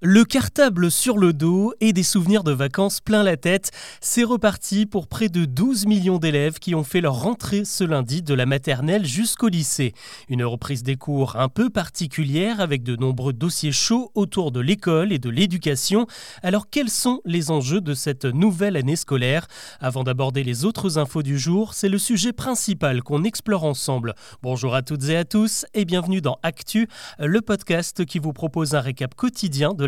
Le cartable sur le dos et des souvenirs de vacances plein la tête, c'est reparti pour près de 12 millions d'élèves qui ont fait leur rentrée ce lundi de la maternelle jusqu'au lycée. Une reprise des cours un peu particulière avec de nombreux dossiers chauds autour de l'école et de l'éducation. Alors quels sont les enjeux de cette nouvelle année scolaire? Avant d'aborder les autres infos du jour, c'est le sujet principal qu'on explore ensemble. Bonjour à toutes et à tous et bienvenue dans Actu, le podcast qui vous propose un récap quotidien de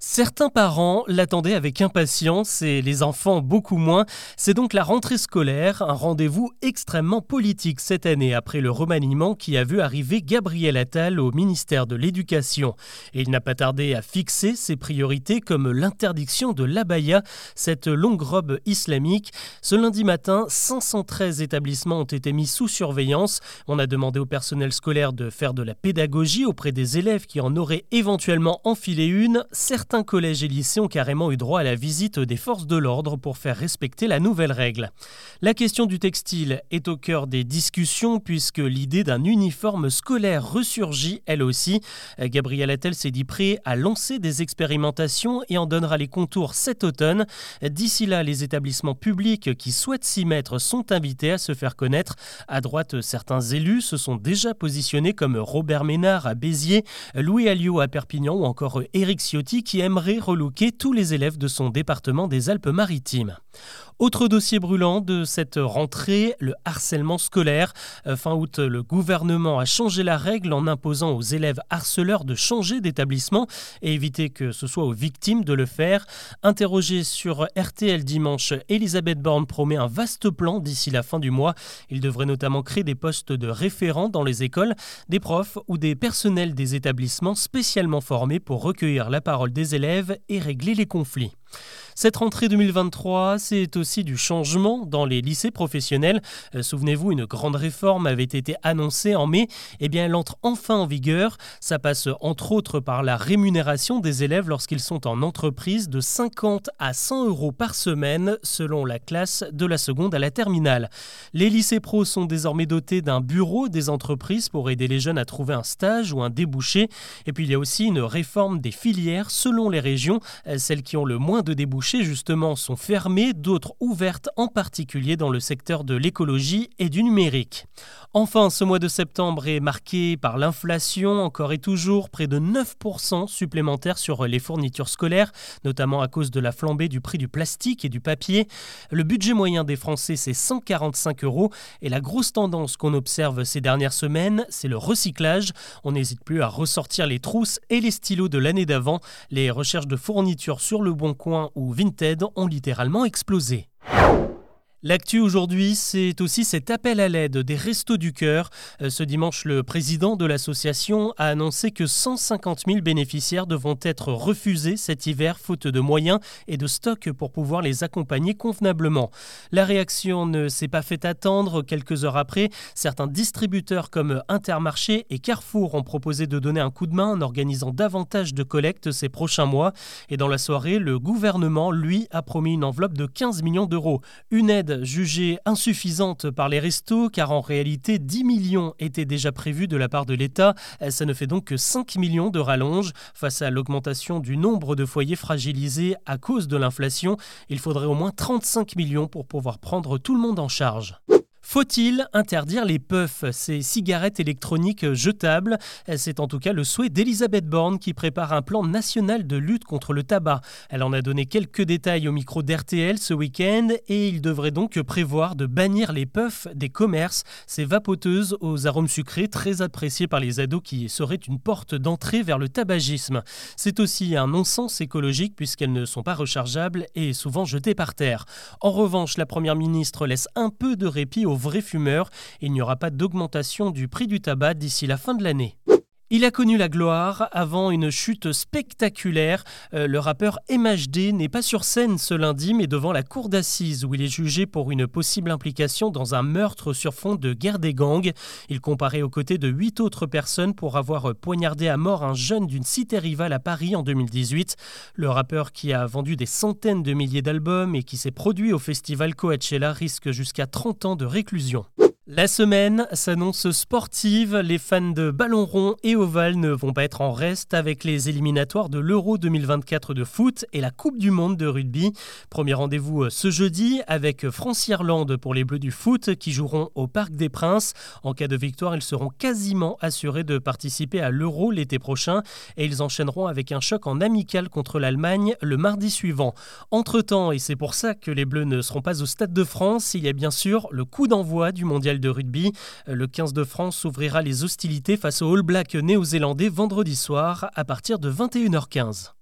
Certains parents l'attendaient avec impatience et les enfants beaucoup moins. C'est donc la rentrée scolaire, un rendez-vous extrêmement politique cette année après le remaniement qui a vu arriver Gabriel Attal au ministère de l'Éducation. Et il n'a pas tardé à fixer ses priorités comme l'interdiction de l'abaya, cette longue robe islamique. Ce lundi matin, 513 établissements ont été mis sous surveillance. On a demandé au personnel scolaire de faire de la pédagogie auprès des élèves qui en auraient éventuellement enfilé une collèges et lycées ont carrément eu droit à la visite des forces de l'ordre pour faire respecter la nouvelle règle. La question du textile est au cœur des discussions puisque l'idée d'un uniforme scolaire ressurgit elle aussi. Gabriel Attel s'est dit prêt à lancer des expérimentations et en donnera les contours cet automne. D'ici là, les établissements publics qui souhaitent s'y mettre sont invités à se faire connaître. À droite, certains élus se sont déjà positionnés comme Robert Ménard à Béziers, Louis Alliot à Perpignan ou encore Éric Ciotti qui aimerait relooker tous les élèves de son département des Alpes-Maritimes. Autre dossier brûlant de cette rentrée, le harcèlement scolaire. Euh, fin août, le gouvernement a changé la règle en imposant aux élèves harceleurs de changer d'établissement et éviter que ce soit aux victimes de le faire. Interrogée sur RTL dimanche, Elisabeth Borne promet un vaste plan d'ici la fin du mois. Il devrait notamment créer des postes de référents dans les écoles, des profs ou des personnels des établissements spécialement formés pour recueillir la parole des élèves et régler les conflits. Cette rentrée 2023, c'est aussi du changement dans les lycées professionnels. Euh, souvenez-vous, une grande réforme avait été annoncée en mai. Eh bien, elle entre enfin en vigueur. Ça passe entre autres par la rémunération des élèves lorsqu'ils sont en entreprise de 50 à 100 euros par semaine selon la classe de la seconde à la terminale. Les lycées pros sont désormais dotés d'un bureau des entreprises pour aider les jeunes à trouver un stage ou un débouché. Et puis il y a aussi une réforme des filières selon les régions, euh, celles qui ont le moins de débouchés justement sont fermées, d'autres ouvertes en particulier dans le secteur de l'écologie et du numérique. Enfin, ce mois de septembre est marqué par l'inflation, encore et toujours près de 9% supplémentaires sur les fournitures scolaires, notamment à cause de la flambée du prix du plastique et du papier. Le budget moyen des Français, c'est 145 euros et la grosse tendance qu'on observe ces dernières semaines, c'est le recyclage. On n'hésite plus à ressortir les trousses et les stylos de l'année d'avant. Les recherches de fournitures sur le Bon Coin ou Vinted ont littéralement explosé. L'actu aujourd'hui, c'est aussi cet appel à l'aide des Restos du Cœur. Euh, ce dimanche, le président de l'association a annoncé que 150 000 bénéficiaires devront être refusés cet hiver faute de moyens et de stock pour pouvoir les accompagner convenablement. La réaction ne s'est pas fait attendre. Quelques heures après, certains distributeurs comme Intermarché et Carrefour ont proposé de donner un coup de main en organisant davantage de collectes ces prochains mois. Et dans la soirée, le gouvernement, lui, a promis une enveloppe de 15 millions d'euros. Une aide jugée insuffisante par les restos, car en réalité 10 millions étaient déjà prévus de la part de l'État. Ça ne fait donc que 5 millions de rallonge. Face à l'augmentation du nombre de foyers fragilisés à cause de l'inflation, il faudrait au moins 35 millions pour pouvoir prendre tout le monde en charge. Faut-il interdire les puffs, ces cigarettes électroniques jetables? C'est en tout cas le souhait d'Elisabeth Borne qui prépare un plan national de lutte contre le tabac. Elle en a donné quelques détails au micro d'RTL ce week-end et il devrait donc prévoir de bannir les puffs des commerces, ces vapoteuses aux arômes sucrés très appréciées par les ados qui seraient une porte d'entrée vers le tabagisme. C'est aussi un non-sens écologique puisqu'elles ne sont pas rechargeables et souvent jetées par terre. En revanche, la Première ministre laisse un peu de répit aux vrais fumeurs. Il n'y aura pas d'augmentation du prix du tabac d'ici la fin de l'année. Il a connu la gloire avant une chute spectaculaire. Euh, le rappeur MHD n'est pas sur scène ce lundi, mais devant la cour d'assises où il est jugé pour une possible implication dans un meurtre sur fond de guerre des gangs. Il comparait aux côtés de huit autres personnes pour avoir poignardé à mort un jeune d'une cité rivale à Paris en 2018. Le rappeur qui a vendu des centaines de milliers d'albums et qui s'est produit au festival Coachella risque jusqu'à 30 ans de réclusion. La semaine s'annonce sportive. Les fans de ballon rond et ovale ne vont pas être en reste avec les éliminatoires de l'Euro 2024 de foot et la Coupe du Monde de rugby. Premier rendez-vous euh, ce jeudi avec France-Irlande pour les Bleus du foot qui joueront au Parc des Princes. En cas de victoire, ils seront quasiment assurés de participer à l'Euro l'été prochain et ils enchaîneront avec un choc en amical contre l'Allemagne le mardi suivant. Entre-temps, et c'est pour ça que les Bleus ne seront pas au Stade de France, il y a bien sûr le coup d'envoi du mondial de rugby. Le 15 de France ouvrira les hostilités face aux All Blacks néo-zélandais vendredi soir à partir de 21h15.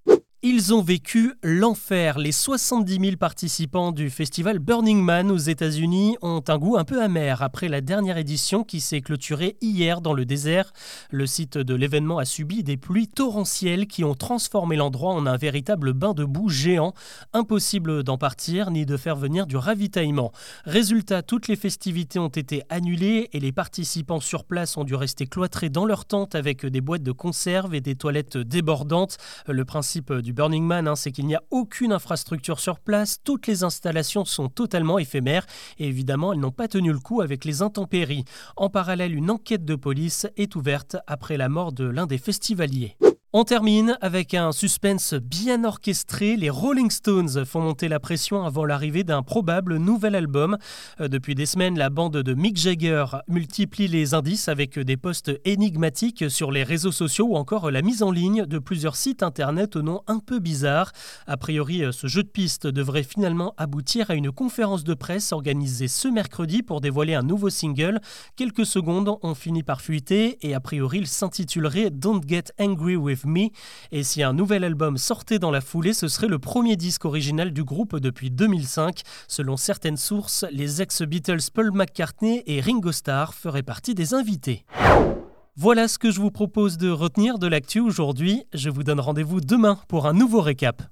Ils ont vécu l'enfer. Les 70 000 participants du festival Burning Man aux États-Unis ont un goût un peu amer après la dernière édition qui s'est clôturée hier dans le désert. Le site de l'événement a subi des pluies torrentielles qui ont transformé l'endroit en un véritable bain de boue géant. Impossible d'en partir ni de faire venir du ravitaillement. Résultat, toutes les festivités ont été annulées et les participants sur place ont dû rester cloîtrés dans leur tente avec des boîtes de conserve et des toilettes débordantes. Le principe du Burning Man, hein, c'est qu'il n'y a aucune infrastructure sur place, toutes les installations sont totalement éphémères et évidemment elles n'ont pas tenu le coup avec les intempéries. En parallèle, une enquête de police est ouverte après la mort de l'un des festivaliers. On termine avec un suspense bien orchestré. Les Rolling Stones font monter la pression avant l'arrivée d'un probable nouvel album. Euh, depuis des semaines, la bande de Mick Jagger multiplie les indices avec des posts énigmatiques sur les réseaux sociaux ou encore la mise en ligne de plusieurs sites internet au nom un peu bizarre. A priori, euh, ce jeu de piste devrait finalement aboutir à une conférence de presse organisée ce mercredi pour dévoiler un nouveau single. Quelques secondes ont fini par fuiter et a priori il s'intitulerait Don't Get Angry Et si un nouvel album sortait dans la foulée, ce serait le premier disque original du groupe depuis 2005. Selon certaines sources, les ex-Beatles Paul McCartney et Ringo Starr feraient partie des invités. Voilà ce que je vous propose de retenir de l'actu aujourd'hui. Je vous donne rendez-vous demain pour un nouveau récap.